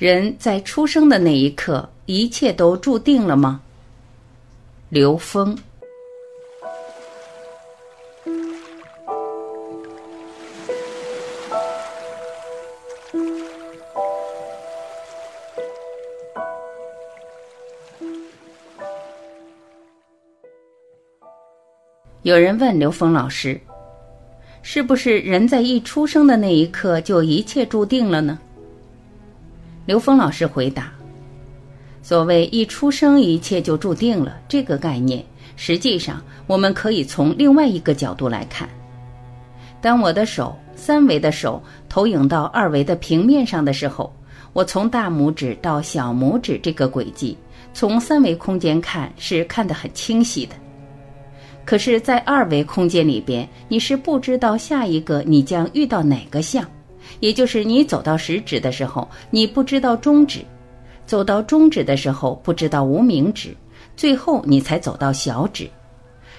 人在出生的那一刻，一切都注定了吗？刘峰。有人问刘峰老师：“是不是人在一出生的那一刻就一切注定了呢？”刘峰老师回答：“所谓一出生一切就注定了这个概念，实际上我们可以从另外一个角度来看。当我的手三维的手投影到二维的平面上的时候，我从大拇指到小拇指这个轨迹，从三维空间看是看得很清晰的。”可是，在二维空间里边，你是不知道下一个你将遇到哪个像，也就是你走到食指的时候，你不知道中指；走到中指的时候，不知道无名指；最后你才走到小指。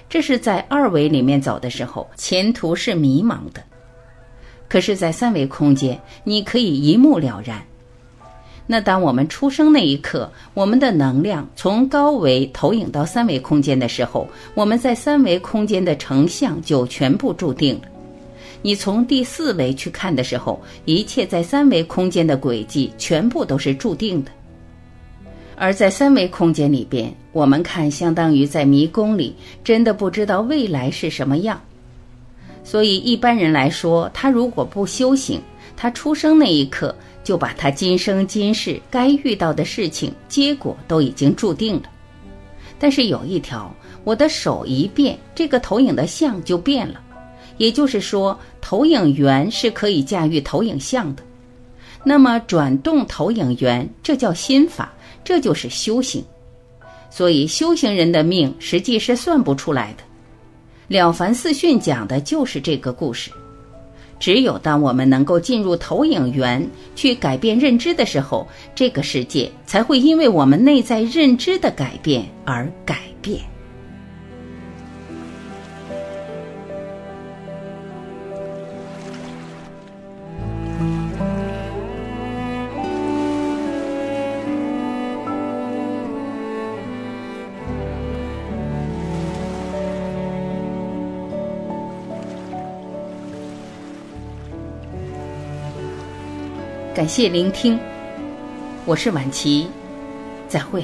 这是在二维里面走的时候，前途是迷茫的。可是，在三维空间，你可以一目了然。那当我们出生那一刻，我们的能量从高维投影到三维空间的时候，我们在三维空间的成像就全部注定了。你从第四维去看的时候，一切在三维空间的轨迹全部都是注定的。而在三维空间里边，我们看相当于在迷宫里，真的不知道未来是什么样。所以一般人来说，他如果不修行，他出生那一刻。就把他今生今世该遇到的事情结果都已经注定了，但是有一条，我的手一变，这个投影的像就变了，也就是说，投影源是可以驾驭投影像的。那么转动投影源，这叫心法，这就是修行。所以修行人的命实际是算不出来的。《了凡四训》讲的就是这个故事。只有当我们能够进入投影源去改变认知的时候，这个世界才会因为我们内在认知的改变而改变。感谢聆听，我是晚琪，再会。